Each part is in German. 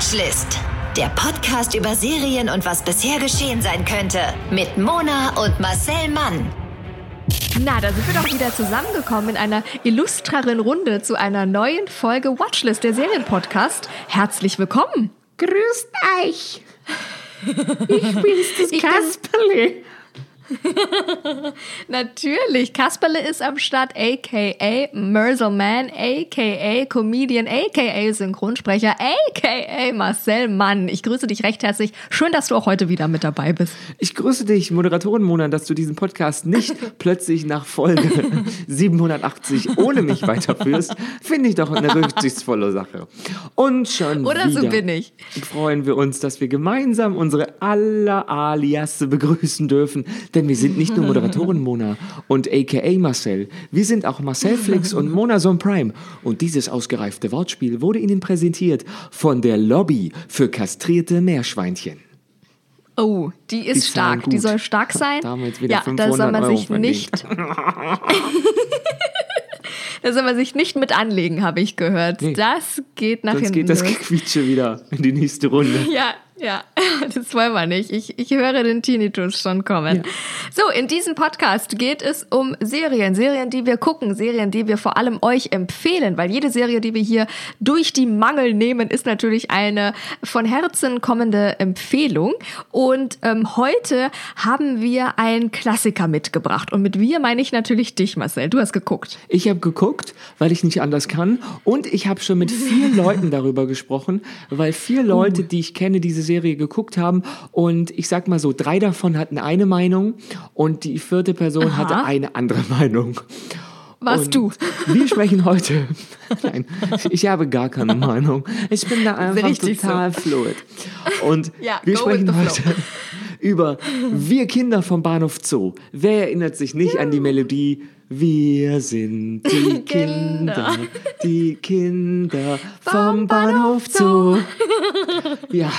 Watchlist. Der Podcast über Serien und was bisher geschehen sein könnte. Mit Mona und Marcel Mann. Na, da sind wir doch wieder zusammengekommen in einer illustreren Runde zu einer neuen Folge Watchlist, der Serienpodcast. Herzlich willkommen. Grüßt euch. Ich bin's, das Ich Kasperle. Natürlich, Kasperle ist am Start, aka Merselman, aka Comedian, aka Synchronsprecher, aka Marcel Mann. Ich grüße dich recht herzlich. Schön, dass du auch heute wieder mit dabei bist. Ich grüße dich, Moderatorin Mona, dass du diesen Podcast nicht plötzlich nach Folge 780 ohne mich weiterführst. Finde ich doch eine rücksichtsvolle Sache. Und schon Oder wieder so bin ich. freuen wir uns, dass wir gemeinsam unsere aller Alias begrüßen dürfen. Denn wir sind nicht nur Moderatorin Mona und aka Marcel. Wir sind auch Marcel Flix und Mona Son Prime. Und dieses ausgereifte Wortspiel wurde Ihnen präsentiert von der Lobby für kastrierte Meerschweinchen. Oh, die ist Die stark. Die soll stark sein. Da jetzt wieder ja, da 500 soll man Euro sich verdient. nicht. da soll man sich nicht mit anlegen, habe ich gehört. Nee. Das geht nach Sonst hinten. geht das. Gequietsche wieder in die nächste Runde. Ja, ja, das wollen wir nicht. Ich, ich höre den Tinnitus schon kommen. Ja. So, in diesem Podcast geht es um Serien. Serien, die wir gucken. Serien, die wir vor allem euch empfehlen. Weil jede Serie, die wir hier durch die Mangel nehmen, ist natürlich eine von Herzen kommende Empfehlung. Und ähm, heute haben wir einen Klassiker mitgebracht. Und mit wir meine ich natürlich dich, Marcel. Du hast geguckt. Ich habe geguckt, weil ich nicht anders kann. Und ich habe schon mit vielen Leuten darüber gesprochen, weil vier Leute, die ich kenne, diese Serie geguckt haben. Und ich sag mal so, drei davon hatten eine Meinung und die vierte Person Aha. hatte eine andere Meinung. Und du? Wir sprechen heute. Nein, ich habe gar keine Meinung. Ich bin da einfach Richtig so. total fluid. Und Ja, wir sprechen heute über Wir Kinder vom Bahnhof Zoo. Wer erinnert sich nicht an die Melodie? Wir sind die Kinder, die Kinder vom Bahnhof Zoo. Ja,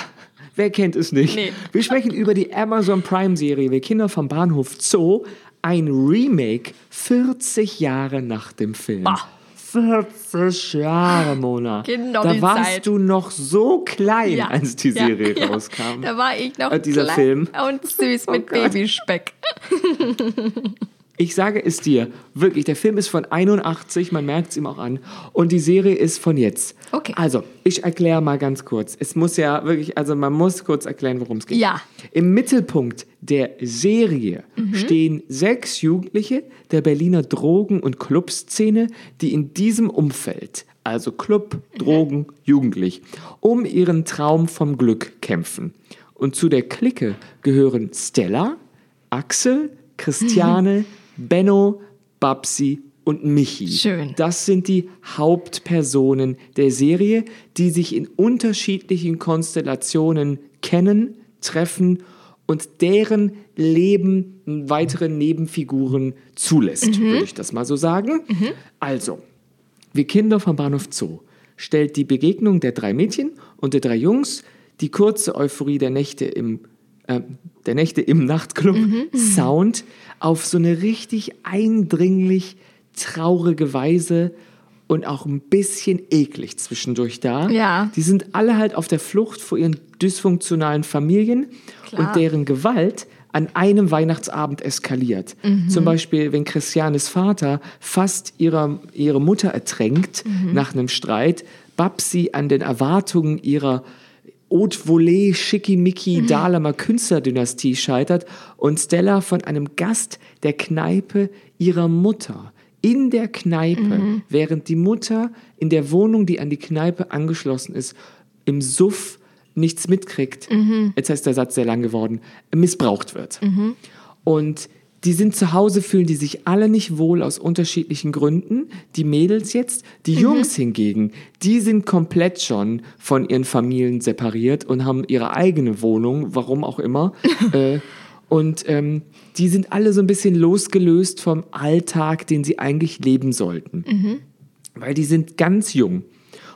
wer kennt es nicht? Nee. Wir sprechen über die Amazon Prime Serie Wir Kinder vom Bahnhof Zoo. Ein Remake 40 Jahre nach dem Film. Bah. 40 Jahre, Mona. Genau da warst Zeit. du noch so klein, Ja, als die ja, Serie ja. rauskam. Da war ich noch Äh, dieser klein Film. und süß mit Oh Gott. Babyspeck. Ich sage es dir, wirklich, der Film ist von 81, man merkt es ihm auch an, und die Serie ist von jetzt. Okay. Also, ich erkläre mal ganz kurz. Es muss ja wirklich, also man muss kurz erklären, worum es geht. Ja. Im Mittelpunkt der Serie stehen sechs Jugendliche der Berliner Drogen- und Clubszene, die in diesem Umfeld, also Club, Drogen, Jugendlich, um ihren Traum vom Glück kämpfen. Und zu der Clique gehören Stella, Axel, Christiane, Benno, Babsi und Michi. Schön. Das sind die Hauptpersonen der Serie, die sich in unterschiedlichen Konstellationen kennen, treffen und deren Leben weitere Nebenfiguren zulässt, würde ich das mal so sagen. Also, wir Kinder vom Bahnhof Zoo stellt die Begegnung der drei Mädchen und der drei Jungs, die kurze Euphorie der Nächte im, äh, der Nächte im Nachtclub Sound auf so eine richtig eindringlich traurige Weise und auch ein bisschen eklig zwischendurch da. Ja. Die sind alle halt auf der Flucht vor ihren dysfunktionalen Familien Klar. und deren Gewalt an einem Weihnachtsabend eskaliert. Zum Beispiel, wenn Christianes Vater fast ihrer, ihre Mutter ertränkt nach einem Streit, Babsi an den Erwartungen ihrer Haute Volée, Schickimicki, Dahlemer Künstlerdynastie scheitert und Stella von einem Gast der Kneipe ihrer Mutter. In der Kneipe, während die Mutter in der Wohnung, die an die Kneipe angeschlossen ist, im Suff nichts mitkriegt, jetzt ist der Satz sehr lang geworden, missbraucht wird. Und die sind zu Hause, fühlen die sich alle nicht wohl aus unterschiedlichen Gründen. Die Mädels jetzt, die Jungs hingegen, die sind komplett schon von ihren Familien separiert und haben ihre eigene Wohnung, warum auch immer. äh, und ähm, die sind alle so ein bisschen losgelöst vom Alltag, den sie eigentlich leben sollten. Weil die sind ganz jung.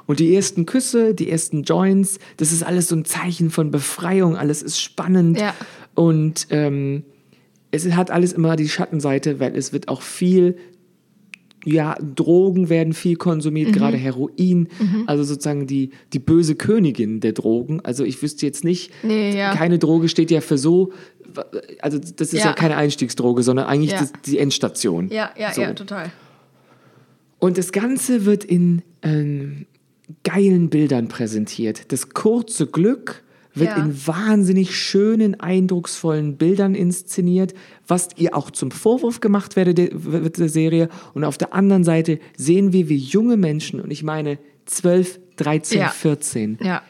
Und die ersten Küsse, die ersten Joints, das ist alles so ein Zeichen von Befreiung, alles ist spannend. Ja. Und ähm, es hat alles immer die Schattenseite, weil es wird auch viel ja, Drogen werden viel konsumiert, gerade Heroin, also sozusagen die, die böse Königin der Drogen. Also ich wüsste jetzt nicht, Nee, ja. keine Droge steht ja für so, also das ist ja, Ja. keine Einstiegsdroge, sondern eigentlich Ja. das, die Endstation. Ja, ja, So. ja, total. Und das Ganze wird in ähm, geilen Bildern präsentiert. Das kurze Glück wird Ja. in wahnsinnig schönen, eindrucksvollen Bildern inszeniert, was ihr auch zum Vorwurf gemacht werde, wird der Serie. Und auf der anderen Seite sehen wir, wie junge Menschen, und ich meine 12, 13, Ja. 14, Ja.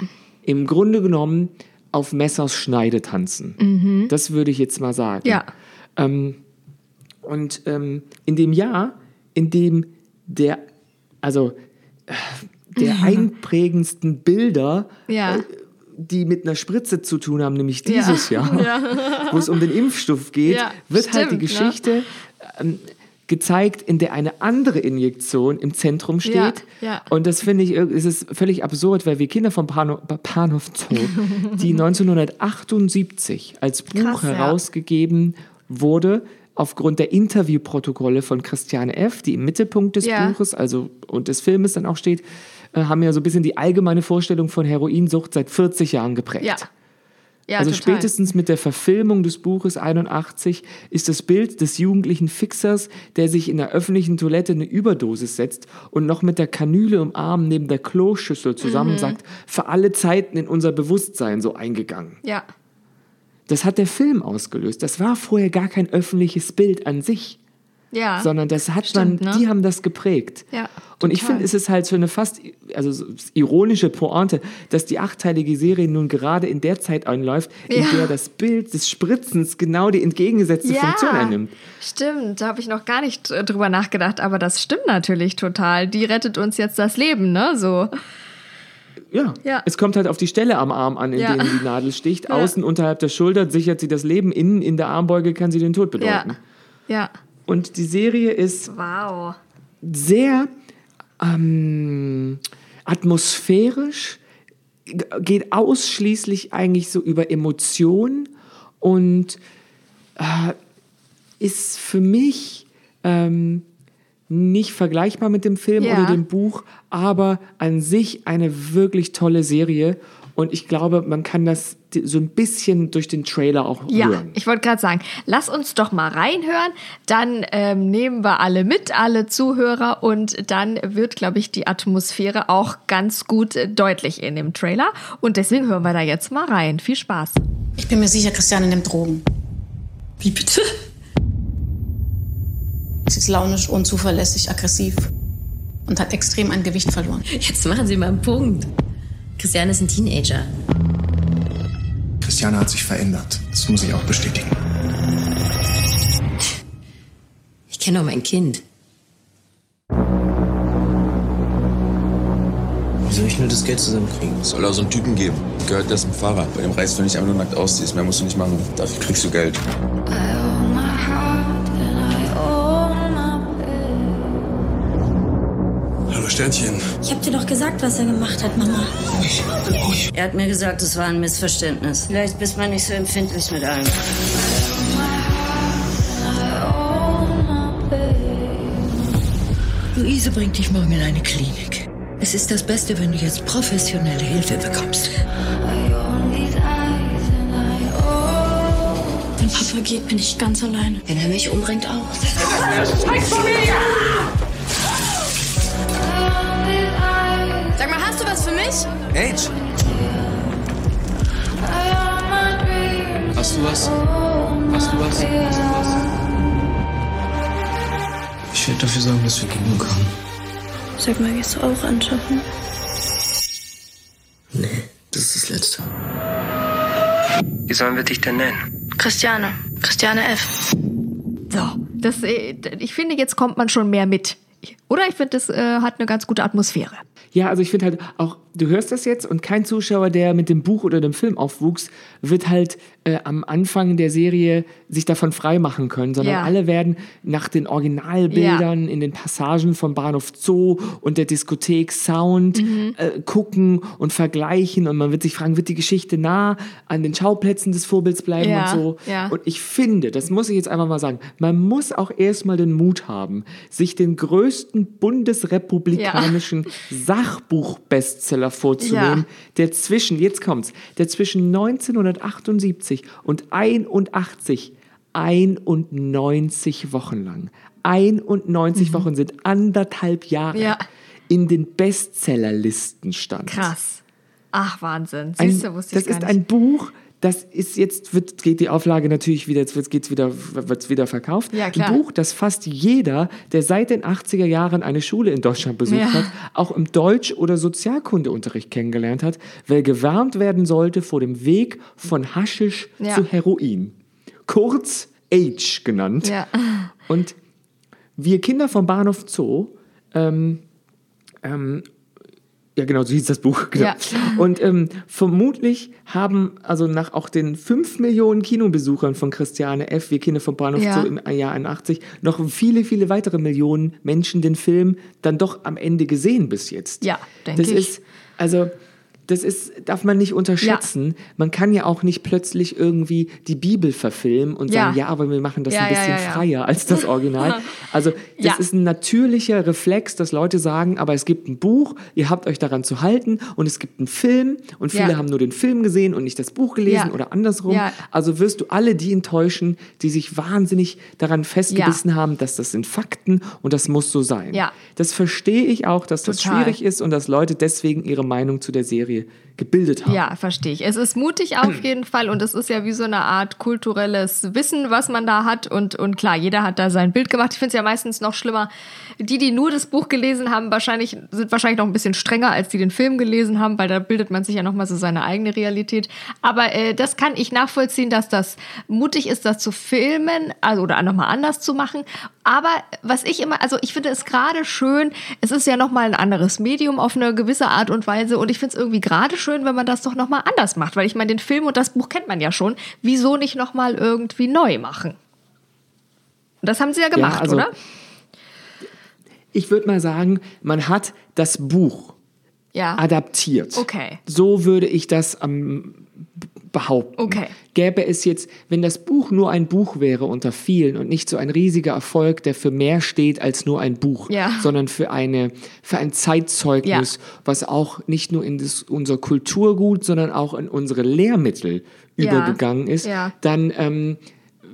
im Grunde genommen auf Messers Schneide tanzen. Das würde ich jetzt mal sagen. Mhm. Ja. Ähm, und ähm, in dem Jahr, in dem der, also äh, der einprägendsten Bilder, Ja. äh, die mit einer Spritze zu tun haben, nämlich dieses Ja. Jahr, wo es um den Impfstoff geht, Ja, wird halt die stimmt, ne? Geschichte ähm, gezeigt, in der eine andere Injektion im Zentrum steht. Ja, ja. Und das finde ich, irg- es ist völlig absurd, weil wir Kinder vom Pano- Panhof Zoo, die 1978 als Buch Krass, ja. herausgegeben wurde, aufgrund der Interviewprotokolle von Christiane F., die im Mittelpunkt des Ja. Buches also und des Filmes dann auch steht, äh, haben ja so ein bisschen die allgemeine Vorstellung von Heroinsucht seit 40 Jahren geprägt. Ja. Ja, also total. spätestens mit der Verfilmung des Buches 81 ist das Bild des jugendlichen Fixers, der sich in der öffentlichen Toilette eine Überdosis setzt und noch mit der Kanüle im Arm neben der Kloschüssel zusammen Mhm. sagt, für alle Zeiten in unser Bewusstsein so eingegangen. Ja. Das hat der Film ausgelöst. Das war vorher gar kein öffentliches Bild an sich, Ja. sondern das hat Stimmt, man, ne? die haben das geprägt. Ja, Und ich finde, es ist halt so eine fast also so ironische Pointe, dass die achteilige Serie nun gerade in der Zeit einläuft, in Ja. der das Bild des Spritzens genau die entgegengesetzte Funktion einnimmt. Stimmt, da habe ich noch gar nicht äh, drüber nachgedacht, aber das stimmt natürlich total. Die rettet uns jetzt das Leben, ne? So. Ja. Ja. es kommt halt auf die Stelle am Arm an, in Ja. denen die Nadel sticht. Außen unterhalb der Schulter sichert sie das Leben, innen in der Armbeuge kann sie den Tod bedeuten. Ja. Ja. Und die Serie ist Wow. sehr ähm, atmosphärisch, geht ausschließlich eigentlich so über Emotionen und äh, ist für mich ähm, nicht vergleichbar mit dem Film Ja. oder dem Buch, aber an sich eine wirklich tolle Serie. Und ich glaube, man kann das so ein bisschen durch den Trailer auch Ja, hören. ich wollte gerade sagen, lass uns doch mal reinhören. Dann ähm, nehmen wir alle mit, alle Zuhörer, und dann wird, glaube ich, die Atmosphäre auch ganz gut äh, deutlich in dem Trailer. Und deswegen hören wir da jetzt mal rein. Viel Spaß. Ich bin mir sicher, Christiane nimmt Drogen. Wie bitte? Sie ist launisch, unzuverlässig, aggressiv und hat extrem an Gewicht verloren. Jetzt machen Sie mal einen Punkt. Christiane ist ein Teenager. Christiane hat sich verändert. Das muss ich auch bestätigen. Ich kenne doch mein Kind. Wie soll ich nur das Geld zusammenkriegen? Soll da so einen Typen geben. Gehört dessen Fahrer. Bei dem reißt, wenn ich einfach nur nackt ausziehst. Mehr musst du nicht machen. Dafür kriegst du Geld. Hallo Sternchen. Ich hab dir doch gesagt, was er gemacht hat, Mama. Er hat mir gesagt, es war ein Missverständnis. Vielleicht bist man nicht so empfindlich mit allem. Luise bringt dich morgen in eine Klinik. Es ist das Beste, wenn du jetzt professionelle Hilfe bekommst. Wenn Papa geht, bin ich ganz alleine. Wenn er mich umbringt, auch. Sag hast du was für mich? Age! Hast du was? Hast du was? Hast du was? Ich werde dafür sorgen, dass wir genug haben. Sag mal, gehst du auch anschaffen? Nee, das ist das Letzte. Wie sollen wir dich denn nennen? Christiane. Christiane F. So, das, äh, ich finde, jetzt kommt man schon mehr mit. Oder ich finde, das äh, hat eine ganz gute Atmosphäre. Ja, also ich finde halt auch, du hörst das jetzt und kein Zuschauer, der mit dem Buch oder dem Film aufwuchs, wird halt äh, am Anfang der Serie sich davon freimachen können, sondern Ja. alle werden nach den Originalbildern in den Passagen vom Bahnhof Zoo und der Diskothek Sound Mhm. äh, gucken und vergleichen und man wird sich fragen, wird die Geschichte nah an den Schauplätzen des Vorbilds bleiben Ja, und so. ja. Und ich finde, das muss ich jetzt einfach mal sagen, man muss auch erstmal den Mut haben, sich den größten bundesrepublikanischen Sachbuch-Bestseller vorzunehmen, Ja. der zwischen, jetzt kommt's, der zwischen 1978 und 81 91 Wochen lang. 91 Wochen sind anderthalb Jahre Mhm. Ja. in den Bestsellerlisten stand. Krass. Ach, Wahnsinn. Ein, Siehst du, wusste das ich gar ist nicht. ein Buch, das ist jetzt, wird, geht die Auflage natürlich wieder, jetzt wird geht's wieder, wird's wieder verkauft. Ja, klar. Ein Buch, das fast jeder, der seit den 80er Jahren eine Schule in Deutschland besucht Ja. hat, auch im Deutsch- oder Sozialkundeunterricht kennengelernt hat, weil gewarnt werden sollte vor dem Weg von Haschisch Ja. zu Heroin. Kurz Age genannt. Ja. Und wir Kinder vom Bahnhof Zoo, ähm, ähm, ja genau, so hieß das Buch. Genau. Ja. Und ähm, vermutlich haben also nach auch den 5 Millionen Kinobesuchern von Christiane F., wir Kinder vom Bahnhof Ja. Zoo im Jahr 81, noch viele, viele weitere Millionen Menschen den Film dann doch am Ende gesehen bis jetzt. Ja, denke Das ich. ist, also... Das ist, darf man nicht unterschätzen. Man kann ja auch nicht plötzlich irgendwie die Bibel verfilmen und Ja. sagen, ja, aber wir machen das Ja, ein ja, bisschen ja, ja. freier als das Original. Also das Ja. ist ein natürlicher Reflex, dass Leute sagen, aber es gibt ein Buch, ihr habt euch daran zu halten und es gibt einen Film und viele Ja. haben nur den Film gesehen und nicht das Buch gelesen Ja. oder andersrum. Ja. Also wirst du alle die enttäuschen, die sich wahnsinnig daran festgebissen haben, dass das sind Fakten und das muss so sein. Ja. Das verstehe ich auch, dass das Total. schwierig ist und dass Leute deswegen ihre Meinung zu der Serie Yeah. Gebildet haben. Ja, verstehe ich. Es ist mutig auf jeden Fall und es ist ja wie so eine Art kulturelles Wissen, was man da hat. Und, und klar, jeder hat da sein Bild gemacht. Ich finde es ja meistens noch schlimmer. Die, die nur das Buch gelesen haben, wahrscheinlich, sind wahrscheinlich noch ein bisschen strenger, als die den Film gelesen haben, weil da bildet man sich ja nochmal so seine eigene Realität. Aber äh, das kann ich nachvollziehen, dass das mutig ist, das zu filmen, also oder nochmal anders zu machen. Aber was ich immer, also ich finde es gerade schön, es ist ja nochmal ein anderes Medium auf eine gewisse Art und Weise und ich finde es irgendwie gerade schön, wenn man das doch nochmal anders macht, weil ich meine, den Film und das Buch kennt man ja schon. Wieso nicht nochmal irgendwie neu machen? Und das haben sie ja gemacht, also- oder? Ich würde mal sagen, man hat das Buch Ja. adaptiert. Okay. So würde ich das b- behaupten. Okay. Gäbe es jetzt, wenn das Buch nur ein Buch wäre unter vielen und nicht so ein riesiger Erfolg, der für mehr steht als nur ein Buch, Ja. sondern für eine für ein Zeitzeugnis, was auch nicht nur in das, unser Kulturgut, sondern auch in unsere Lehrmittel Ja. übergegangen ist, Ja. dann ähm,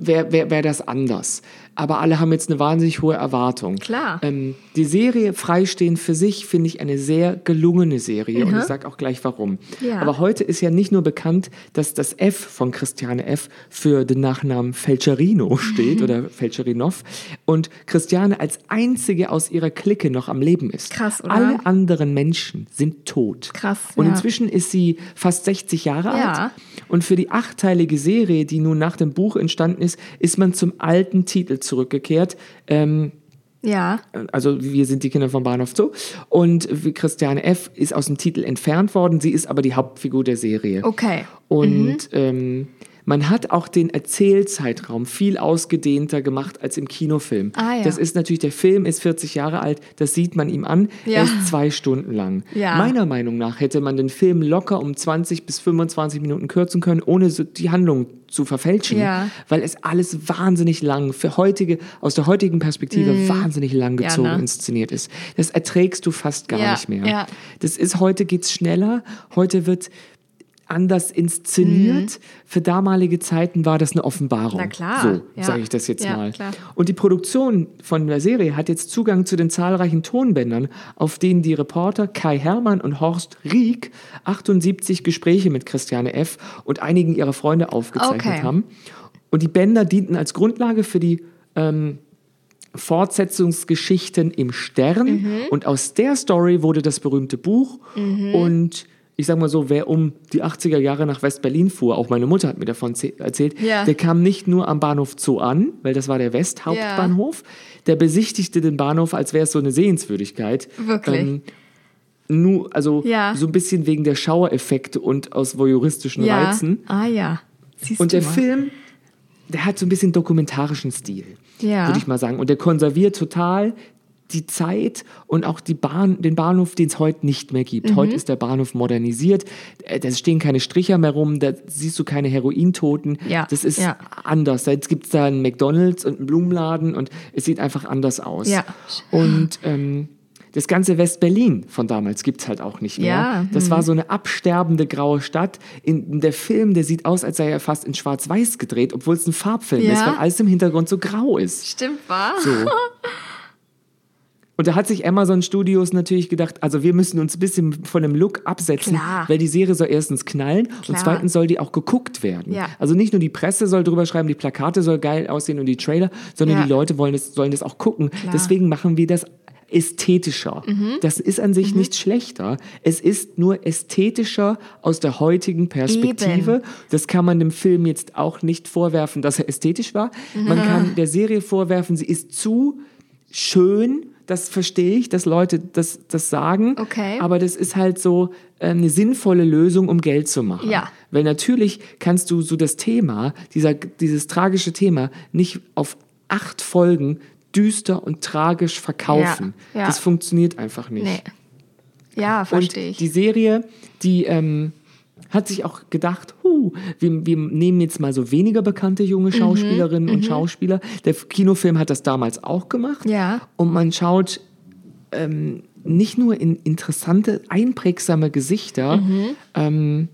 wäre wär, wär das anders. Aber alle haben jetzt eine wahnsinnig hohe Erwartung. Klar. Ähm, die Serie Freistehen für sich finde ich eine sehr gelungene Serie und Mhm. ich sage auch gleich warum. Ja. Aber heute ist ja nicht nur bekannt, dass das F von Christiane F für den Nachnamen Felcherino steht Mhm. oder Felcherinov und Christiane als einzige aus ihrer Clique noch am Leben ist. Krass, oder? Alle anderen Menschen sind tot. Krass, Und ja. inzwischen ist sie fast 60 Jahre Ja. alt. Und für die achteilige Serie, die nun nach dem Buch entstanden ist, ist man zum alten Titel zurückgekehrt. Ähm, Ja. also wir sind die Kinder vom Bahnhof Zoo. Und wie Christiane F. ist aus dem Titel entfernt worden. Sie ist aber die Hauptfigur der Serie. Okay. Und ähm, man hat auch den Erzählzeitraum viel ausgedehnter gemacht als im Kinofilm. Ah, ja. Das ist natürlich, der Film ist 40 Jahre alt, das sieht man ihm an. Ja. Er ist zwei Stunden lang. Ja. Meiner Meinung nach hätte man den Film locker um 20 bis 25 Minuten kürzen können, ohne so die Handlung zu verfälschen, Ja. weil es alles wahnsinnig lang, für heutige, aus der heutigen Perspektive Mhm. wahnsinnig lang Ja, gezogen ne? inszeniert ist. Das erträgst du fast gar Ja, nicht mehr. ja. Das ist, heute geht's schneller, heute wird anders inszeniert. Für damalige Zeiten war das eine Offenbarung. Mhm. Na klar, So ja. sage ich das jetzt Ja, mal. klar. Und die Produktion von der Serie hat jetzt Zugang zu den zahlreichen Tonbändern, auf denen die Reporter Kai Hermann und Horst Rieck 78 Gespräche mit Christiane F. und einigen ihrer Freunde aufgezeichnet Okay. haben. Und die Bänder dienten als Grundlage für die ähm, Fortsetzungsgeschichten im Stern. Mhm. Und aus der Story wurde das berühmte Buch. Mhm. Und ich sag mal so, wer um die 80er Jahre nach West-Berlin fuhr, auch meine Mutter hat mir davon erzählt, Ja. der kam nicht nur am Bahnhof Zoo an, weil das war der Westhauptbahnhof, der besichtigte den Bahnhof, als wäre es so eine Sehenswürdigkeit. Wirklich? Ähm, nur, also Ja. so ein bisschen wegen der Schauereffekte und aus voyeuristischen ja. Reizen. Ah ja. Siehst Und der mal. Film, der hat so ein bisschen dokumentarischen Stil, Ja. würde ich mal sagen. Und der konserviert total die Zeit und auch die Bahn, den Bahnhof, den es heute nicht mehr gibt. Mhm. Heute ist der Bahnhof modernisiert, äh, da stehen keine Stricher mehr rum, da siehst du keine Herointoten. Ja, Das ist ja. anders. Jetzt gibt es da einen McDonalds und einen Blumenladen und es sieht einfach anders aus. Ja. Und ähm, das ganze West-Berlin von damals gibt es halt auch nicht mehr. Ja, Das hm. war so eine absterbende graue Stadt. In, der Film, der sieht aus, als sei er fast in Schwarz-Weiß gedreht, obwohl es ein Farbfilm Ja. ist, weil alles im Hintergrund so grau ist. Stimmt, war? So. Und da hat sich Amazon Studios natürlich gedacht, also wir müssen uns ein bisschen von dem Look absetzen, Klar. weil die Serie soll erstens knallen und Klar. zweitens soll die auch geguckt werden. Ja. Also nicht nur die Presse soll drüber schreiben, die Plakate soll geil aussehen und die Trailer, sondern Ja. die Leute wollen das, sollen das auch gucken. Klar. Mhm. Deswegen machen wir das ästhetischer. Das ist an sich nicht schlechter. Es ist nur ästhetischer aus der heutigen Perspektive. Eben. Das kann man dem Film jetzt auch nicht vorwerfen, dass er ästhetisch war. Man Mhm. kann der Serie vorwerfen, sie ist zu schön. Das verstehe ich, dass Leute das, das sagen. Okay. Aber das ist halt so äh, eine sinnvolle Lösung, um Geld zu machen. Ja. Weil natürlich kannst du so das Thema, dieser, dieses tragische Thema, nicht auf acht Folgen düster und tragisch verkaufen. Ja, ja. Das funktioniert einfach nicht. Nee. Ja, verstehe Und ich. die Serie, die ähm, hat sich auch gedacht, wir, wir nehmen jetzt mal so weniger bekannte junge Mhm, Schauspielerinnen und Schauspieler. Der Kinofilm hat das damals auch gemacht. Ja. Und man schaut ähm, nicht nur in interessante, einprägsame Gesichter, Mhm. ähm,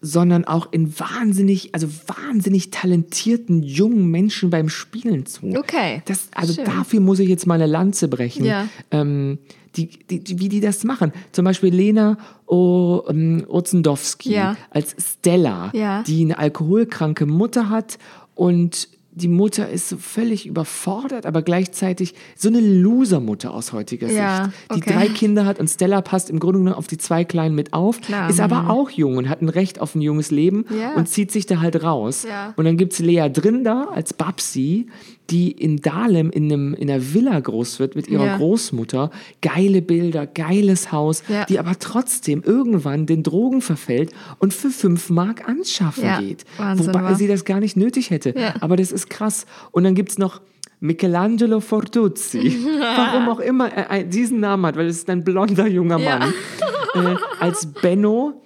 sondern auch in wahnsinnig, also wahnsinnig talentierten jungen Menschen beim Spielen zu. Okay, Das, also schön. dafür muss ich jetzt mal eine Lanze brechen. Ja. Ähm, die, die, die, wie die das machen. Zum Beispiel Lena o, ähm, Ozendowski Ja. als Stella, Ja. die eine alkoholkranke Mutter hat und die Mutter ist so völlig überfordert, aber gleichzeitig so eine Loser-Mutter aus heutiger Ja, Sicht. Die okay. drei Kinder hat und Stella passt im Grunde genommen auf die zwei Kleinen mit auf, Klar, ist aber mhm. auch jung und hat ein Recht auf ein junges Leben Ja. und zieht sich da halt raus. Ja. Und dann gibt's Lea Drinda als Babsi, die in Dahlem in, einem, in einer Villa groß wird mit ihrer Ja. Großmutter. Geile Bilder, geiles Haus, Ja. die aber trotzdem irgendwann den Drogen verfällt und für fünf Mark anschaffen Ja, geht. Wahnsinn, Wobei wa? sie das gar nicht nötig hätte. Aber das ist krass. Und dann gibt's noch Michelangelo Fortuzzi. Warum auch immer er diesen Namen hat, weil es ist ein blonder junger. Mann. Äh, als Benno.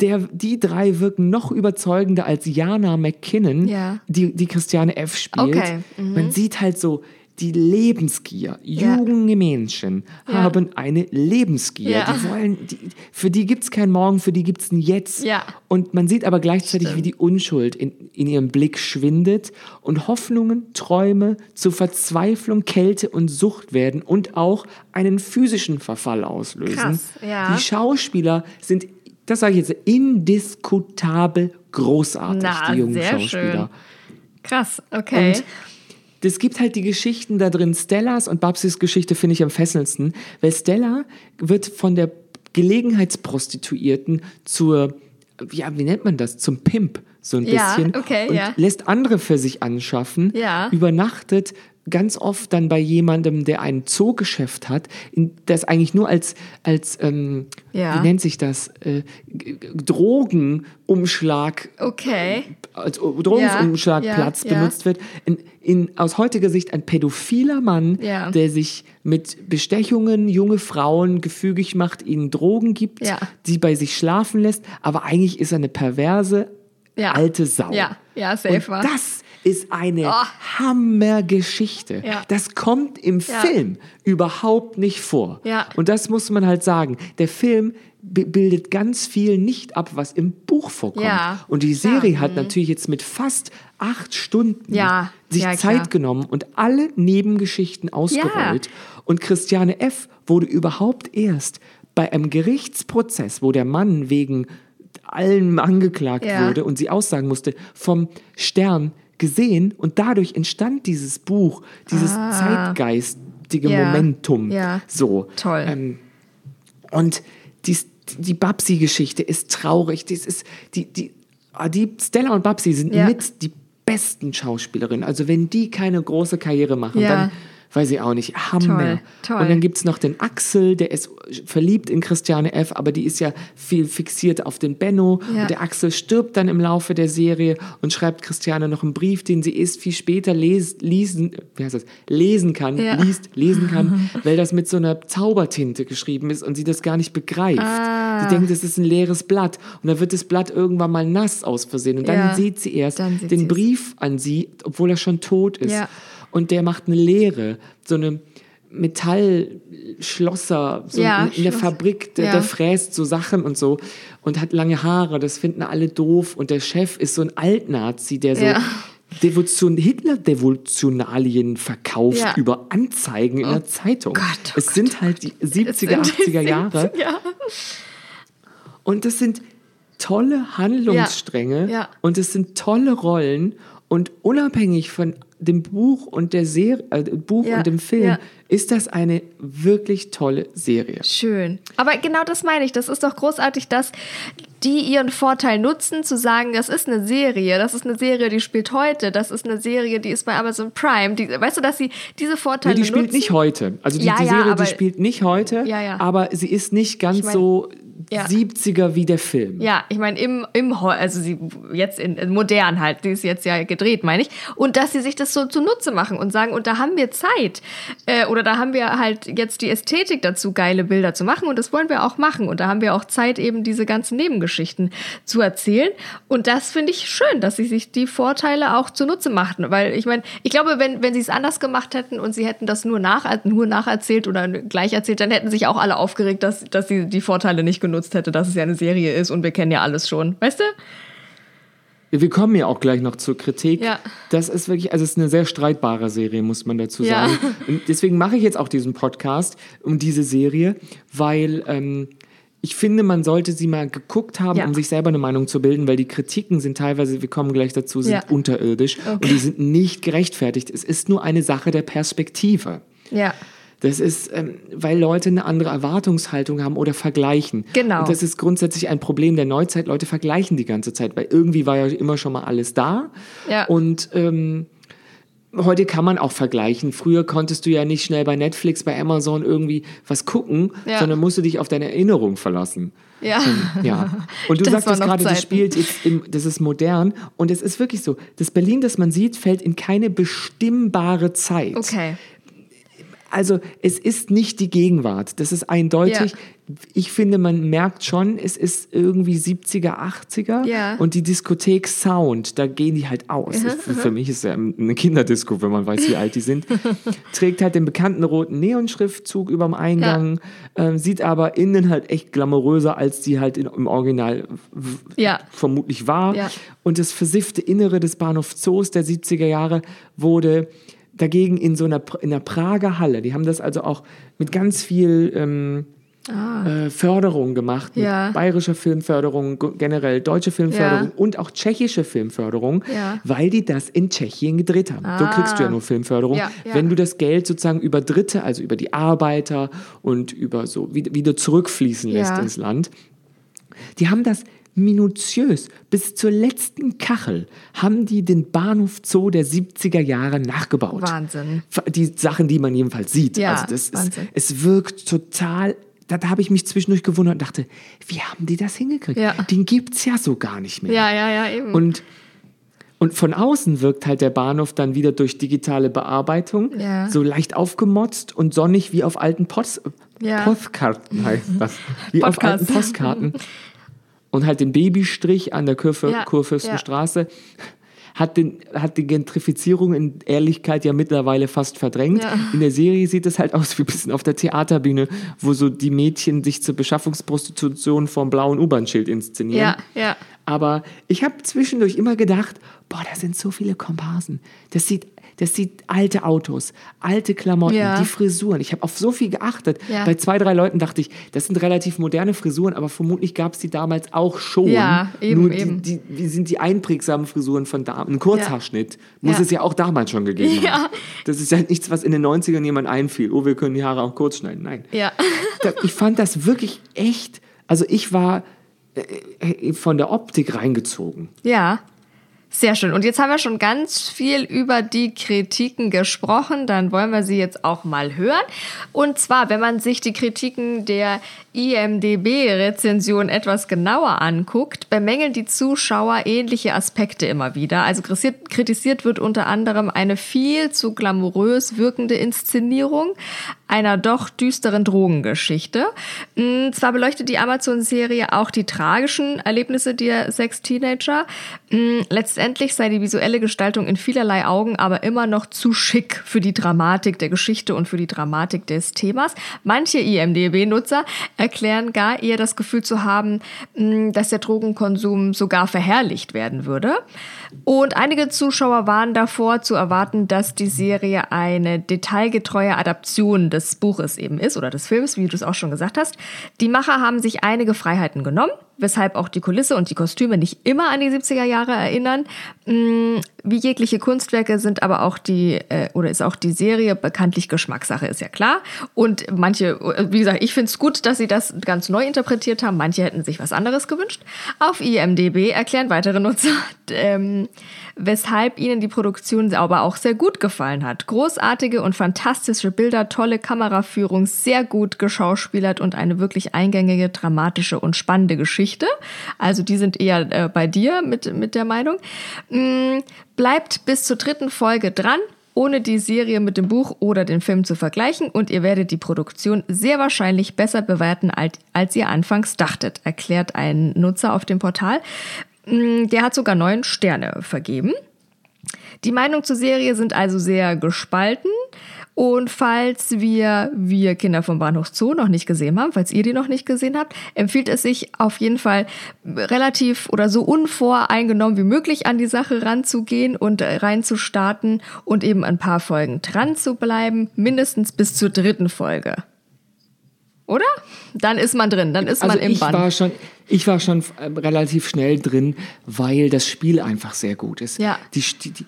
Der, die drei wirken noch überzeugender als Jana McKinnon, Ja. die, die Christiane F. spielt. Okay, mhm. Man sieht halt so die Lebensgier. Ja. Junge Menschen Ja. haben eine Lebensgier. Ja. Die wollen, die, für die gibt's kein Morgen, für die gibt's ein Jetzt. Und man sieht aber gleichzeitig, wie die Unschuld in, in ihrem Blick schwindet und Hoffnungen, Träume zu Verzweiflung, Kälte und Sucht werden und auch einen physischen Verfall auslösen. Die Schauspieler sind, das sage ich jetzt, indiskutabel großartig, Na, die jungen sehr Schauspieler. Krass, okay. Und es gibt halt die Geschichten da drin. Stellas und Babsis Geschichte finde ich am fesselndsten, weil Stella wird von der Gelegenheitsprostituierten zur, ja, wie nennt man das? Zum Pimp, so ein Ja, bisschen. okay, und ja. lässt andere für sich anschaffen, Ja. übernachtet ganz oft dann bei jemandem, der ein Zoogeschäft hat, das eigentlich nur als, als ähm, Ja. wie nennt sich das, äh, Drogenumschlag okay. als Drogenumschlagplatz Ja, ja, benutzt wird. In, in, aus heutiger Sicht ein pädophiler Mann, der sich mit Bestechungen junge Frauen gefügig macht, ihnen Drogen gibt, die bei sich schlafen lässt, aber eigentlich ist er eine perverse Ja. alte Sau. Ja, ja, safe Und war. das ist eine Oh. Hammergeschichte. Ja. Das kommt im Ja. Film überhaupt nicht vor. Ja. Und das muss man halt sagen. Der Film bi- bildet ganz viel nicht ab, was im Buch vorkommt. Ja, Und die. Serie hat Mhm. natürlich jetzt mit fast acht Stunden sich Zeit genommen und alle Nebengeschichten ausgerollt. Und Christiane F. wurde überhaupt erst bei einem Gerichtsprozess, wo der Mann wegen allem angeklagt Ja. wurde und sie aussagen musste, vom Stern gesehen und dadurch entstand dieses Buch, dieses Ah. zeitgeistige Ja. Momentum. Ja. So. Toll. Ähm, und die, die Babsi-Geschichte ist traurig. Das ist, die, die, ah, die Stella und Babsi sind mit die besten Schauspielerinnen. Also wenn die keine große Karriere machen, dann weiß ich auch nicht, Hammer. Toll, toll. Und dann gibt es noch den Axel, der ist verliebt in Christiane F., aber die ist ja viel fixiert auf den Benno. Ja. Und der Axel stirbt dann im Laufe der Serie und schreibt Christiane noch einen Brief, den sie erst viel später les, lesen, wie heißt das, lesen kann, Ja. liest, lesen kann, weil das mit so einer Zaubertinte geschrieben ist und sie das gar nicht begreift. Ah. Sie denkt, es ist ein leeres Blatt. Und dann wird das Blatt irgendwann mal nass aus Versehen. Und dann Ja. sieht sie erst sieht den. Brief an sie, obwohl er schon tot ist. Und der macht eine Lehre, so eine Metallschlosser, so Ja, in, in der Schloss- Fabrik, der, ja. der fräst so Sachen und so und hat lange Haare, das finden alle doof. Und der Chef ist so ein Altnazi, der so Ja. Devotion, Hitler-Devotionalien verkauft Ja. über Anzeigen in der Zeitung. Gott, oh es sind halt die 70er, sind die 80er Jahre. 70er. Und das sind tolle Handlungsstränge und es sind tolle Rollen und unabhängig von dem Buch und der Serie, äh, Buch Ja, und dem Film ja. ist das eine wirklich tolle Serie. Schön. Aber genau das meine ich. Das ist doch großartig, dass die ihren Vorteil nutzen, zu sagen, das ist eine Serie, das ist eine Serie, die spielt heute, das ist eine Serie, die ist bei Amazon Prime. Die, weißt du, dass sie diese Vorteile Nee, die spielt nutzen? nicht heute. Also die, Ja, die Serie, aber- die spielt nicht heute, aber sie ist nicht ganz Ich mein- so Ja. 70er wie der Film. Ja, ich meine, im, im, also sie jetzt in, in modern halt, die ist jetzt ja gedreht, meine ich. Und dass sie sich das so zunutze machen und sagen, und da haben wir Zeit. Äh, oder da haben wir halt jetzt die Ästhetik dazu, geile Bilder zu machen. Und das wollen wir auch machen. Und da haben wir auch Zeit, eben diese ganzen Nebengeschichten zu erzählen. Und das finde ich schön, dass sie sich die Vorteile auch zunutze machten. Weil ich meine, ich glaube, wenn, wenn sie es anders gemacht hätten und sie hätten das nur, nach, nur nacherzählt oder gleich erzählt, dann hätten sich auch alle aufgeregt, dass, dass sie die Vorteile nicht genutzt hätte, dass es ja eine Serie ist und wir kennen ja alles schon. Weißt du? Wir kommen ja auch gleich noch zur Kritik. Ja. Das ist wirklich, also es ist eine sehr streitbare Serie, muss man dazu Ja. sagen. Und deswegen mache ich jetzt auch diesen Podcast um diese Serie, weil ähm, ich finde, man sollte sie mal geguckt haben, Ja. um sich selber eine Meinung zu bilden, weil die Kritiken sind teilweise, wir kommen gleich dazu, sind Ja. unterirdisch und die sind nicht gerechtfertigt. Es ist nur eine Sache der Perspektive. Ja. Das ist, ähm, weil Leute eine andere Erwartungshaltung haben oder vergleichen. Genau. Und das ist grundsätzlich ein Problem der Neuzeit. Leute vergleichen die ganze Zeit, weil irgendwie war ja immer schon mal alles da. Ja. Und ähm, heute kann man auch vergleichen. Früher konntest du ja nicht schnell bei Netflix, bei Amazon irgendwie was gucken, Ja. sondern musst du dich auf deine Erinnerung verlassen. Ja. Ja. Und du Das sagtest gerade, das spielt jetzt im, das ist modern. Und es ist wirklich so. Das Berlin, das man sieht, fällt in keine bestimmbare Zeit. Okay. Also es ist nicht die Gegenwart. Das ist eindeutig. Ja. Ich finde, man merkt schon, es ist irgendwie 70er, 80er. Ja. Und die Diskothek Sound, da gehen die halt aus. Mhm, Für, für mich ist es ja eine Kinderdisco, wenn man weiß, wie alt die sind. Trägt halt den bekannten roten Neonschriftzug über dem Eingang, ähm, sieht aber innen halt echt glamouröser, als die halt in, im Original Ja. vermutlich war. Ja. Und das versiffte Innere des Bahnhof Zoos der 70er Jahre wurde dagegen in so einer, in einer Prager Halle, die haben das also auch mit ganz viel ähm, äh, Förderung gemacht, mit Ah. Ja. bayerischer Filmförderung, generell deutsche Filmförderung Ja. und auch tschechische Filmförderung, Ja. weil die das in Tschechien gedreht haben. So Ah. kriegst du ja nur Filmförderung. Wenn du das Geld sozusagen über Dritte, also über die Arbeiter und über so wieder, zurückfließen lässt ins Land, die haben das minutiös bis zur letzten Kachel haben die den Bahnhof Zoo der 70er Jahre nachgebaut. Wahnsinn. Die Sachen, die man jedenfalls sieht. Ja, also das ist, Wahnsinn. es wirkt total da, habe ich mich zwischendurch gewundert und dachte, wie haben die das hingekriegt? Ja. Den gibt es ja so gar nicht mehr. Ja, ja, ja, eben. Und, und von außen wirkt halt der Bahnhof dann wieder durch digitale Bearbeitung Ja. so leicht aufgemotzt und sonnig wie auf alten Post, Ja. Postkarten heißt das. Wie auf Podcast. alten Postkarten. Und halt den Babystrich an der Kurve, Ja, Kurfürstenstraße hat, den, hat die Gentrifizierung in Ehrlichkeit ja mittlerweile fast verdrängt. Ja. In der Serie sieht es halt aus wie ein bisschen auf der Theaterbühne, wo so die Mädchen sich zur Beschaffungsprostitution vom blauen U-Bahn-Schild inszenieren. Ja, ja. Aber ich habe zwischendurch immer gedacht, boah, da sind so viele Komparsen. Das sieht, das sieht alte Autos, alte Klamotten, Ja. die Frisuren. Ich habe auf so viel geachtet. Ja. Bei zwei, drei Leuten dachte ich, das sind relativ moderne Frisuren, aber vermutlich gab es die damals auch schon. Ja, eben, Nur die, eben. Die, die sind die einprägsamen Frisuren von damals. Ein Kurzhaarschnitt muss es ja auch damals schon gegeben haben. Das ist ja nichts, was in den 90ern jemand einfiel. Oh, wir können die Haare auch kurz schneiden. Nein Ja. ich fand das wirklich echt. Also ich war äh, äh, von der Optik reingezogen. Ja. Sehr schön. Und jetzt haben wir schon ganz viel über die Kritiken gesprochen. Dann wollen wir sie jetzt auch mal hören. Und zwar, wenn man sich die Kritiken der IMDB-Rezension etwas genauer anguckt, bemängeln die Zuschauer ähnliche Aspekte immer wieder. Also kritisiert wird unter anderem eine viel zu glamourös wirkende Inszenierung einer doch düsteren Drogengeschichte. Mm, zwar beleuchtet die Amazon-Serie auch die tragischen Erlebnisse der sechs Teenager. Mm, letztendlich sei die visuelle Gestaltung in vielerlei Augen aber immer noch zu schick für die Dramatik der Geschichte und für die Dramatik des Themas. Manche IMDB-Nutzer erklären gar eher das Gefühl zu haben, mm, dass der Drogenkonsum sogar verherrlicht werden würde. Und einige Zuschauer waren davor zu erwarten, dass die Serie eine detailgetreue Adaption des Buches eben ist oder des Films, wie du es auch schon gesagt hast. Die Macher haben sich einige Freiheiten genommen weshalb auch die Kulisse und die Kostüme nicht immer an die 70er Jahre erinnern. Mm, wie jegliche Kunstwerke sind aber auch die, äh, oder ist auch die Serie bekanntlich Geschmackssache, ist ja klar. Und manche, wie gesagt, ich finde es gut, dass sie das ganz neu interpretiert haben. Manche hätten sich was anderes gewünscht. Auf IMDB erklären weitere Nutzer, ähm, weshalb ihnen die Produktion aber auch sehr gut gefallen hat. Großartige und fantastische Bilder, tolle Kameraführung, sehr gut geschauspielert und eine wirklich eingängige, dramatische und spannende Geschichte. Also die sind eher äh, bei dir mit, mit der Meinung. Mm, bleibt bis zur dritten Folge dran ohne die Serie mit dem Buch oder den Film zu vergleichen und ihr werdet die Produktion sehr wahrscheinlich besser bewerten, als, als ihr anfangs dachtet, erklärt ein Nutzer auf dem Portal. Mm, der hat sogar neun Sterne vergeben. Die Meinungen zur Serie sind also sehr gespalten. Und falls wir, wir Kinder vom Bahnhof Zoo noch nicht gesehen haben, falls ihr die noch nicht gesehen habt, empfiehlt es sich auf jeden Fall relativ oder so unvoreingenommen wie möglich an die Sache ranzugehen und reinzustarten und eben ein paar Folgen dran zu bleiben, mindestens bis zur dritten Folge. Oder? Dann ist man drin, dann ist also man im ich Bann. War schon, ich war schon äh, relativ schnell drin, weil das Spiel einfach sehr gut ist. Ja. Die, die,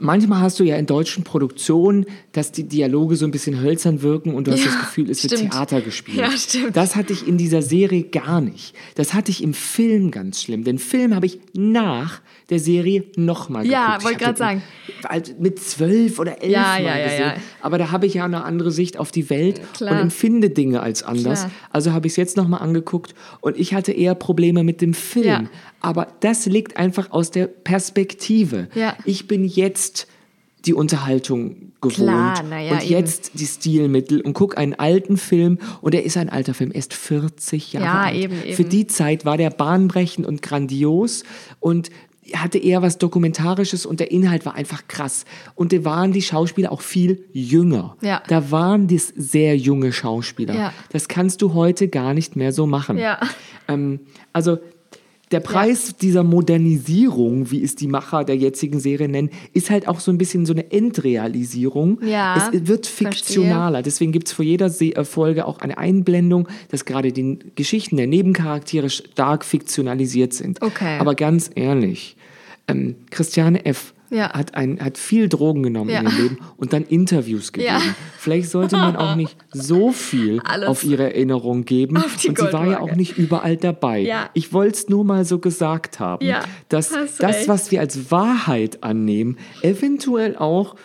manchmal hast du ja in deutschen Produktionen, dass die Dialoge so ein bisschen hölzern wirken und du hast Ja, das Gefühl, es wird stimmt. Theater gespielt. Ja, stimmt. Das hatte ich in dieser Serie gar nicht. Das hatte ich im Film ganz schlimm. Den Film habe ich nach der Serie nochmal Ja, geguckt. wollte Ich gerade sagen. halt Mit zwölf oder elf Ja, Mal ja, ja, gesehen. ja. Aber da habe ich ja eine andere Sicht auf die Welt Klar. und empfinde Dinge als anders. Klar. Also habe ich es jetzt nochmal angeguckt und ich hatte eher Probleme mit dem Film. Ja. Aber das liegt einfach aus der Perspektive. Ja. Ich bin jetzt die Unterhaltung gewohnt Klar, ja, und eben. jetzt die Stilmittel und guck einen alten Film und er ist ein alter Film, er ist 40 Jahre Ja, alt. eben, eben. Für die Zeit war der bahnbrechend und grandios und hatte eher was Dokumentarisches und der Inhalt war einfach krass. Und da waren die Schauspieler auch viel jünger. Ja. Da waren das sehr junge Schauspieler. Ja. Das kannst du heute gar nicht mehr so machen. Ja. Ähm, also der Preis dieser Modernisierung, wie es die Macher der jetzigen Serie nennen, ist halt auch so ein bisschen so eine Endrealisierung. Ja, es wird fiktionaler. Deswegen gibt es vor jeder äh, Folge auch eine Einblendung, dass gerade die Geschichten der Nebencharaktere stark fiktionalisiert sind. Okay. Aber ganz ehrlich, ähm, Christiane F. Ja. Hat, ein, hat viel Drogen genommen Ja. in ihrem Leben und dann Interviews gegeben. Ja. Vielleicht sollte man auch nicht so viel Alles auf ihre Erinnerung geben. und sie war ja auch nicht überall dabei. Ich wollte es nur mal so gesagt haben, dass das, was wir als Wahrheit annehmen, eventuell auch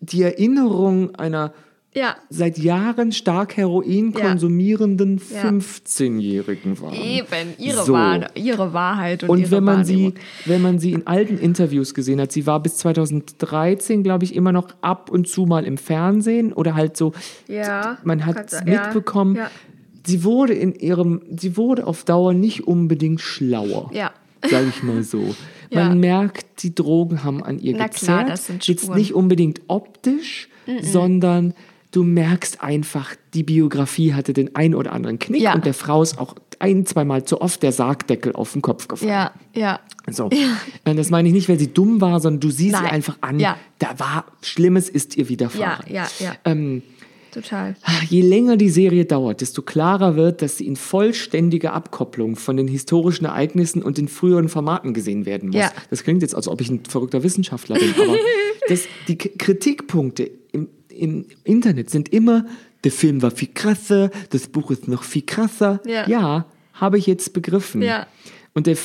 die Erinnerung einer Ja. seit Jahren stark Heroin konsumierenden Ja. 15-Jährigen waren. Eben, ihre, So. Wahr, ihre Wahrheit und, Und ihre wenn man Wahrnehmung. sie, wenn man sie in alten Interviews gesehen hat, sie war bis 2013, glaube ich, immer noch ab und zu mal im Fernsehen oder halt so, Ja, man hat es mitbekommen. ja. Sie wurde in ihrem, sie wurde auf Dauer nicht unbedingt schlauer. Ja. Sage ich mal so. Ja. Man merkt, die Drogen haben an ihr Na gezerrt. klar, das sind Jetzt Spuren. nicht unbedingt optisch, sondern du merkst einfach, die Biografie hatte den ein oder anderen Knick Ja. und der Frau ist auch ein, zweimal zu oft der Sargdeckel auf den Kopf gefallen. Ja, ja. So. Und Das meine ich nicht, weil sie dumm war, sondern du siehst Nein. ihr einfach an, Ja. da war Schlimmes ist ihr Ja, widerfahren. ja, ja. Ähm, Total. Je länger die Serie dauert, desto klarer wird, dass sie in vollständiger Abkopplung von den historischen Ereignissen und den früheren Formaten gesehen werden muss. Ja. Das klingt jetzt, als ob ich ein verrückter Wissenschaftler bin, aber das, die Kritikpunkte im, im Internet sind immer, der Film war viel krasser, das Buch ist noch viel krasser. Ja. ja habe ich jetzt begriffen. Ja. Und der,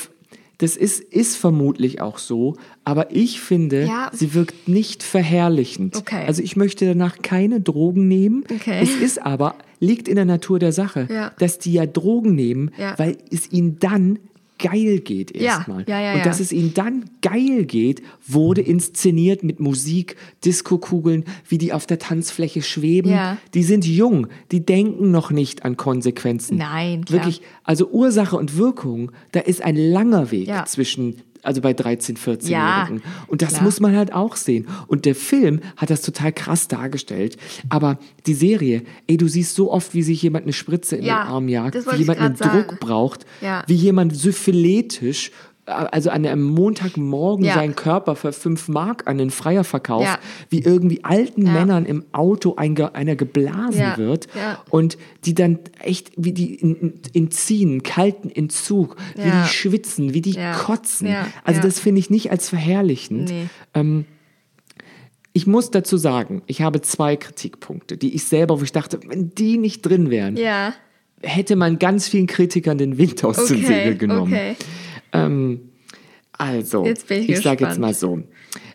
Das ist, ist vermutlich auch so, aber ich finde, Ja. sie wirkt nicht verherrlichend. Okay. Also ich möchte danach keine Drogen nehmen. Okay. Es ist aber, liegt in der Natur der Sache, Ja. dass die ja Drogen nehmen, Ja. weil es ihnen dann geil geht erstmal. Ja, ja, Und ja. dass es ihnen dann geil geht, wurde inszeniert mit Musik, Diskokugeln, wie die auf der Tanzfläche schweben. Die sind jung, die denken noch nicht an Konsequenzen. Nein, klar. Wirklich, also Ursache und Wirkung, da ist ein langer Weg zwischen, also bei 13, 14-Jährigen. Ja, und das klar. muss man halt auch sehen. Und der Film hat das total krass dargestellt. Aber die Serie, ey, du siehst so oft, wie sich jemand eine Spritze in Ja, den Arm jagt, wie jemand einen sagen. Druck braucht, Ja. wie jemand syphiletisch also an einem Montagmorgen Ja. seinen Körper für 5 Mark an den Freier verkauft, Ja. wie irgendwie alten Ja. Männern im Auto ein, einer geblasen wird und die dann echt, wie die entziehen, kalten Entzug, wie die schwitzen, wie die kotzen. Also das finde ich nicht als verherrlichend. Nee. Ähm, ich muss dazu sagen, ich habe zwei Kritikpunkte, die ich selber, wo ich dachte, wenn die nicht drin wären, hätte man ganz vielen Kritikern den Wind aus Okay, Segeln genommen. okay. Ähm, also, Jetzt bin ich sage jetzt mal so.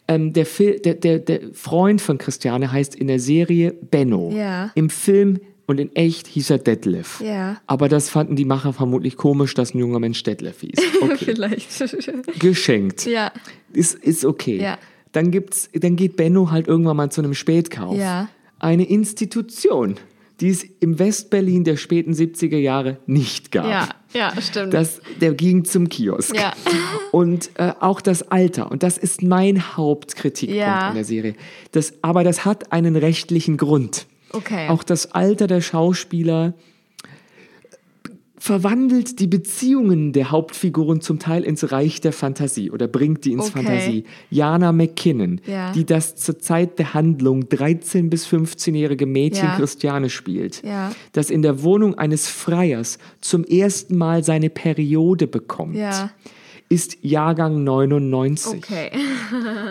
Ähm, der, Fil der, der, der Freund von Christiane heißt in der Serie Benno. Ja. Im Film und in echt hieß er Detlef. Ja. Aber das fanden die Macher vermutlich komisch, dass ein junger Mensch Detlef hieß. Okay. Vielleicht. Geschenkt. ja. Ist, ist okay. Ja. Dann, gibt's, dann geht Benno halt irgendwann mal zu einem Spätkauf. Ja. Eine Institution, die es im Westberlin der späten 70er Jahre nicht gab. Ja, ja, stimmt. Das, der ging zum Kiosk. Ja. Und äh, auch das Alter. Und das ist mein Hauptkritikpunkt Ja. in der Serie. Das, aber das hat einen rechtlichen Grund. Okay. Auch das Alter der Schauspieler verwandelt die Beziehungen der Hauptfiguren zum Teil ins Reich der Fantasie oder bringt die ins Okay. Fantasie. Jana McKinnon, Ja. die das zur Zeit der Handlung 13- bis 15-jährige Mädchen Ja. Christiane spielt, Ja. das in der Wohnung eines Freiers zum ersten Mal seine Periode bekommt, ist Jahrgang 99 Okay.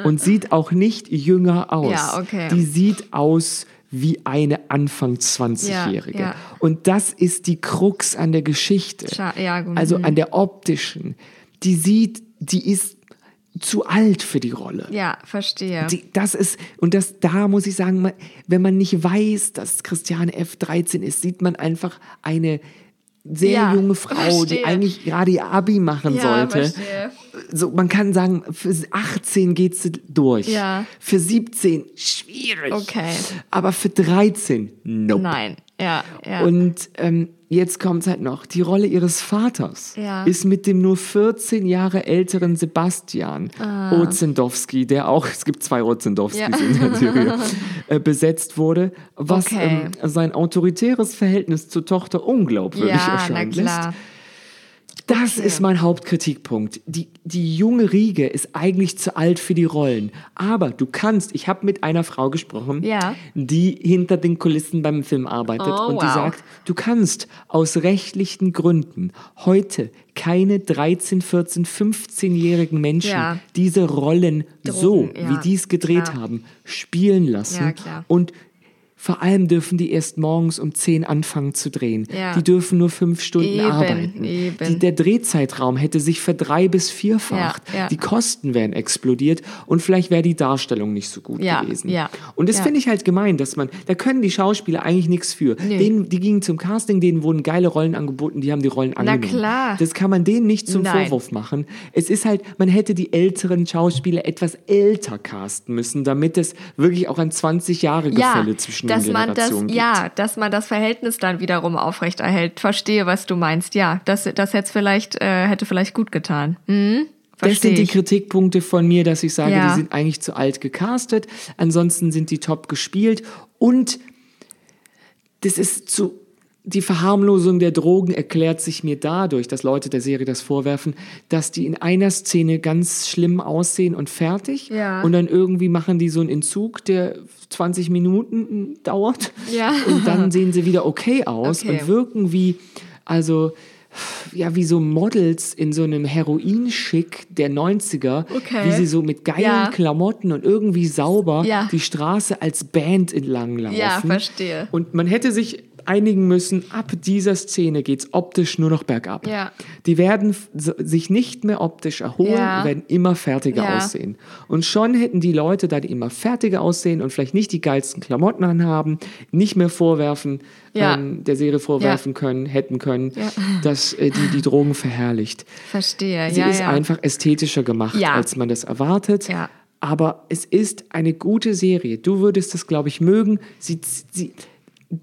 und sieht auch nicht jünger aus. Okay. Die sieht aus wie eine Anfang 20-Jährige. Ja, ja. Und das ist die Krux an der Geschichte. Ja, gut. Also Mhm. an der optischen. Die sieht, die ist zu alt für die Rolle. Ja, verstehe. Die, das ist, und das, da muss ich sagen, wenn man nicht weiß, dass Christiane F13 ist, sieht man einfach eine sehr Ja, junge Frau, verstehe. die eigentlich gerade ihr Abi machen Ja, sollte. verstehe. So, man kann sagen, für 18 geht sie durch. Ja. Für 17 schwierig. Okay. Aber für 13, nope. Nein. Ja, ja. Und ähm, jetzt kommt halt noch, die Rolle ihres Vaters Ja. ist mit dem nur 14 Jahre älteren Sebastian Ah. Ozendowski, der auch, es gibt zwei Ozendowskis Ja. in der Serie, äh, besetzt wurde, was Okay. ähm, sein autoritäres Verhältnis zur Tochter unglaubwürdig erscheinen lässt. Das ist mein Hauptkritikpunkt. Die, die junge Riege ist eigentlich zu alt für die Rollen. Aber du kannst, ich habe mit einer Frau gesprochen, Ja. die hinter den Kulissen beim Film arbeitet Oh, und die wow. sagt, du kannst aus rechtlichen Gründen heute keine 13, 14, 15-jährigen Menschen Ja. diese Rollen so, Drogen, ja, wie die es gedreht haben, spielen lassen. Ja, klar. Und vor allem dürfen die erst morgens um 10 anfangen zu drehen. Ja. Die dürfen nur fünf Stunden Eben, arbeiten. eben. Die, der Drehzeitraum hätte sich verdrei- bis vierfacht. Ja, ja. Die Kosten wären explodiert und vielleicht wäre die Darstellung nicht so gut gewesen. Und das finde ich halt gemein, dass man, da können die Schauspieler eigentlich nichts für. Nee. Denen, die gingen zum Casting, denen wurden geile Rollen angeboten, die haben die Rollen Na angenommen. klar. Das kann man denen nicht zum Nein. Vorwurf machen. Es ist halt, man hätte die älteren Schauspieler etwas älter casten müssen, damit es wirklich auch ein 20 Jahre Gefälle zwischen dass man das, gibt. ja, dass man das Verhältnis dann wiederum aufrechterhält. Verstehe, was du meinst. Ja, das, das hätte vielleicht, äh, hätte vielleicht gut getan. Mhm. Das sind die. Kritikpunkte von mir, dass ich sage, Ja. die sind eigentlich zu alt gecastet. Ansonsten sind die top gespielt. Und das ist zu. Die Verharmlosung der Drogen erklärt sich mir dadurch, dass Leute der Serie das vorwerfen, dass die in einer Szene ganz schlimm aussehen und fertig. Ja. Und dann irgendwie machen die so einen Entzug, der 20 Minuten dauert. Ja. Und dann sehen sie wieder okay aus Okay. und wirken wie, also, ja, wie so Models in so einem Heroinschick der 90er, Okay. wie sie so mit geilen Ja. Klamotten und irgendwie sauber Ja. die Straße als Band entlang laufen. Ja, verstehe. Und man hätte sich einigen müssen, ab dieser Szene geht's optisch nur noch bergab. Ja. Die werden sich nicht mehr optisch erholen, Ja. werden immer fertiger Ja. aussehen. Und schon hätten die Leute, da die immer fertiger aussehen und vielleicht nicht die geilsten Klamotten anhaben, nicht mehr vorwerfen, ähm, der Serie vorwerfen können, hätten können, dass äh, die die Drogen verherrlicht. Verstehe. Sie ist einfach ästhetischer gemacht, als man das erwartet. Ja. Aber es ist eine gute Serie. Du würdest das, glaube ich, mögen. Sie, sie,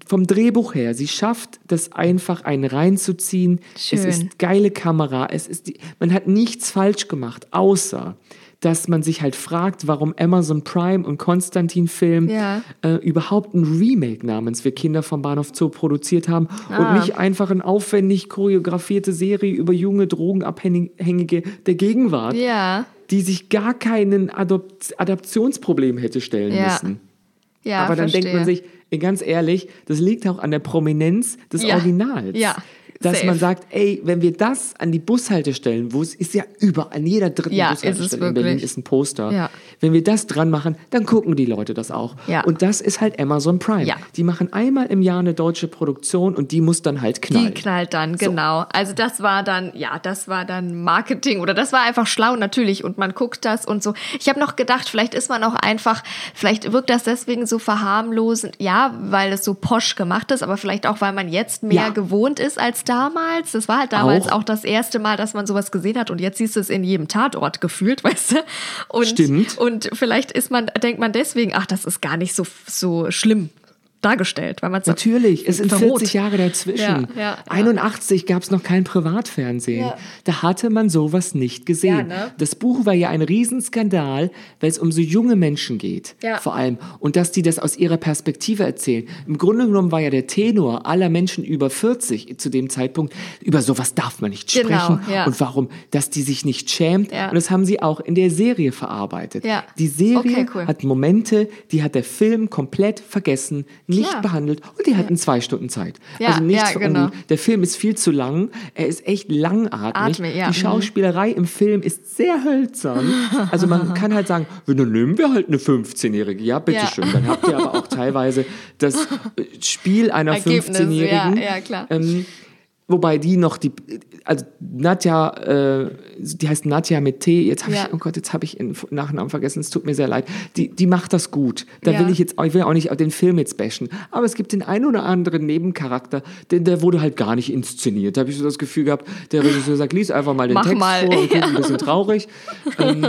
vom Drehbuch her, sie schafft das einfach, einen reinzuziehen. Schön. Es ist geile Kamera. Es ist die, man hat nichts falsch gemacht, außer dass man sich halt fragt, warum Amazon Prime und Konstantin Film Ja. äh, überhaupt ein Remake namens Wir Kinder vom Bahnhof Zoo produziert haben Ah. und nicht einfach eine aufwendig choreografierte Serie über junge Drogenabhängige der Gegenwart, Ja. die sich gar keinen Adopt Adaptionsproblem hätte stellen Ja. müssen. Ja, Aber dann verstehe. denkt man sich, ganz ehrlich, das liegt auch an der Prominenz des Ja. Originals. Ja, Dass safe. man sagt, ey, wenn wir das an die Bushaltestellen, wo es ist ja überall, an jeder dritten Ja, Bushaltestelle in Berlin ist ein Poster. Ja. Wenn wir das dran machen, dann gucken die Leute das auch. Ja. Und das ist halt Amazon Prime. Die machen einmal im Jahr eine deutsche Produktion und die muss dann halt knallen. Die knallt dann, genau. Also das war dann, ja, das war dann Marketing oder das war einfach schlau natürlich und man guckt das und so. Ich habe noch gedacht, vielleicht ist man auch einfach, vielleicht wirkt das deswegen so verharmlosend, ja, weil es so posch gemacht ist, aber vielleicht auch, weil man jetzt mehr gewohnt ist als damals. Das war halt damals Auch. auch. das erste Mal, dass man sowas gesehen hat und jetzt siehst du es in jedem Tatort gefühlt, weißt du? Und, Stimmt. Und vielleicht ist man, denkt man deswegen, ach, das ist gar nicht so, so schlimm dargestellt, weil man Natürlich, es sind verrot. 40 Jahre dazwischen. Ja, ja, ja. 81 gab es noch kein Privatfernsehen. Ja. Da hatte man sowas nicht gesehen. Ja, ne? Das Buch war ja ein Riesenskandal, weil es um so junge Menschen geht. Ja. Vor allem. Und dass die das aus ihrer Perspektive erzählen. Im Grunde genommen war ja der Tenor aller Menschen über 40 zu dem Zeitpunkt, über sowas darf man nicht Genau, sprechen. ja. Und warum? Dass die sich nicht schämt. Ja. Und das haben sie auch in der Serie verarbeitet. Ja. Die Serie Okay, cool. hat Momente, die hat der Film komplett vergessen, nicht Klar. behandelt und die hatten zwei Stunden Zeit. Ja, also nichts ja, genau. Der Film ist viel zu lang, er ist echt langatmig. Atmig, ja. Die Mhm. Schauspielerei im Film ist sehr hölzern. Also man kann halt sagen, "Ja, dann nehmen wir halt eine 15-Jährige. Ja, bitteschön. Ja. Dann habt ihr aber auch teilweise das Spiel einer Ergebnis, 15-Jährigen. ja, ja, klar. Ähm, Wobei die noch die, also Nadja, äh, die heißt Nadja mit T, jetzt habe Ja. ich, oh Gott, jetzt habe ich ihren Nachnamen vergessen, es tut mir sehr leid. Die, die macht das gut. Da Ja. will ich jetzt, ich will auch nicht den Film jetzt bashen, aber es gibt den einen oder anderen Nebencharakter, den, der wurde halt gar nicht inszeniert. Da habe ich so das Gefühl gehabt, der Regisseur sagt, lies einfach mal den Mach Text mal. vor und Ja. ein bisschen traurig. ähm,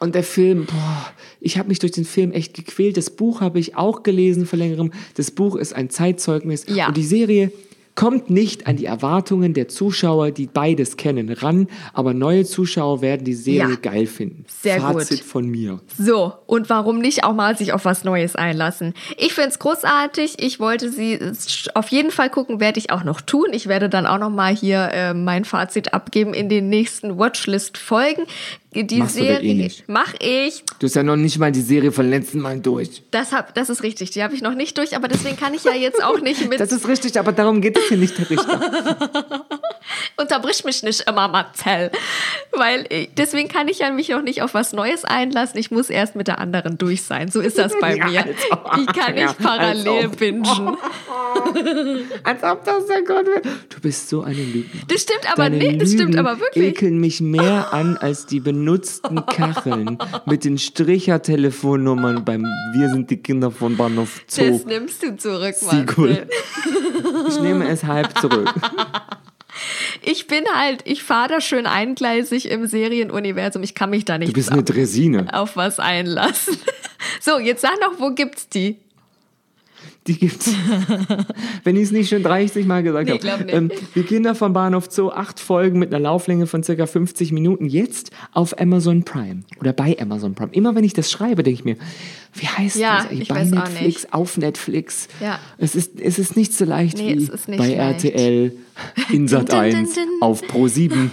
und der Film, boah, ich habe mich durch den Film echt gequält. Das Buch habe ich auch gelesen vor längerem. Das Buch ist ein Zeitzeugnis. Ja. Und die Serie kommt nicht an die Erwartungen der Zuschauer, die beides kennen, ran. Aber neue Zuschauer werden die Serie Ja. geil finden. Sehr Fazit gut. von mir. So, und warum nicht auch mal sich auf was Neues einlassen? Ich find's großartig. Ich wollte sie auf jeden Fall gucken, werde ich auch noch tun. Ich werde dann auch noch mal hier äh, mein Fazit abgeben in den nächsten Watchlist-Folgen. Die Machst Serie eh mach ich. Du hast ja noch nicht mal die Serie von letzten Mal durch. Das, hab, das ist richtig. Die habe ich noch nicht durch, aber deswegen kann ich ja jetzt auch nicht mit. Das ist richtig, aber darum geht es hier nicht, Herr Richter. Unterbrich mich nicht immer, Marcel. Weil deswegen kann ich ja mich noch nicht auf was Neues einlassen. Ich muss erst mit der anderen durch sein. So ist das bei Ja, mir. ob. Ich kann Ja, nicht parallel als bingen. Als ob das der Gott wäre. Du bist so eine Lügner. Das stimmt aber Deine nicht. Das stimmt Lügen aber wirklich. ekeln mich mehr an als die benutzten Kacheln mit den Stricher-Telefonnummern beim Wir sind die Kinder von Bahnhof Zoo. Das nimmst du zurück. Marcel. Ich nehme es halb zurück. Ich bin halt, ich fahre da schön eingleisig im Serienuniversum. Ich kann mich da Du nicht bist eine Dresine. auf was einlassen. So, jetzt sag noch, wo gibt's die? Die gibt's. Wenn ich es nicht schon 30 Mal gesagt Nee, habe. Ähm, die Kinder von Bahnhof Zoo, acht Folgen mit einer Lauflänge von circa 50 Minuten, jetzt auf Amazon Prime oder bei Amazon Prime. Immer wenn ich das schreibe, denke ich mir, wie heißt Ja, das eigentlich? ich Bei weiß auch Netflix, nicht. auf Netflix. Ja. Es ist, es ist nicht so leicht Nee, wie bei leicht. RTL, in Sat Dun, dun, 1, dun. auf Pro 7.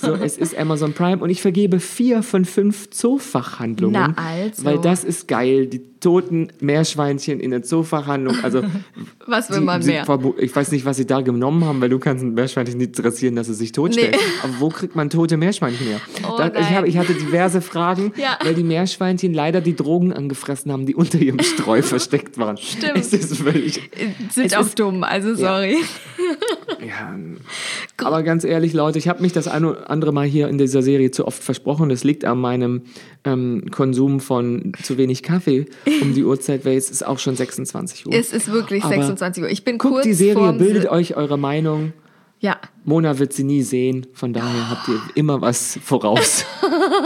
So, es ist Amazon Prime und ich vergebe vier von fünf Zoofachhandlungen. Na also. Weil das ist geil. Die toten Meerschweinchen in der Zoofachhandlung. Also, Was will die man mehr? Ich weiß nicht, was sie da genommen haben, weil du kannst ein Meerschweinchen nicht dressieren, dass es sich totstellt. Nee. Aber wo kriegt man tote Meerschweinchen her? Oh da, ich, hab, ich hatte diverse Fragen, Ja. weil die Meerschweinchen leider die Drogen angefressen haben, die unter ihrem Streu versteckt waren. Stimmt. Es ist völlig... Sind Es auch ist- dumm, also sorry. Ja, aber ganz ehrlich, Leute, ich habe mich das ein oder andere Mal hier in dieser Serie zu oft versprochen. Das liegt an meinem ähm, Konsum von zu wenig Kaffee um die Uhrzeit, weil es ist auch schon 26 Uhr. Es ist wirklich Aber 26 Uhr. Ich bin Guckt kurz die Serie, bildet euch eure Meinung. Ja, Mona wird sie nie sehen, von daher habt ihr immer was voraus.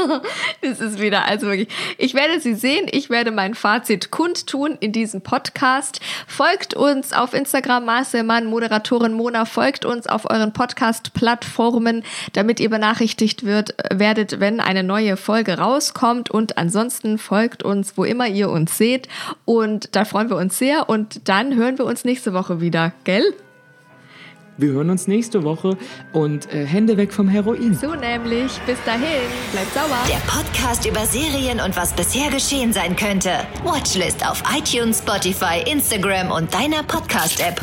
es ist wieder, also wirklich. Ich werde sie sehen, ich werde mein Fazit kundtun in diesem Podcast. Folgt uns auf Instagram, Marcel Mann, Moderatorin Mona, folgt uns auf euren Podcast-Plattformen, damit ihr benachrichtigt wird, werdet, wenn eine neue Folge rauskommt. Und ansonsten folgt uns, wo immer ihr uns seht. Und da freuen wir uns sehr. Und dann hören wir uns nächste Woche wieder, gell? Wir hören uns nächste Woche und äh, Hände weg vom Heroin. So nämlich. Bis dahin. Bleibt sauber. Der Podcast über Serien und was bisher geschehen sein könnte. Watchlist auf iTunes, Spotify, Instagram und deiner Podcast-App.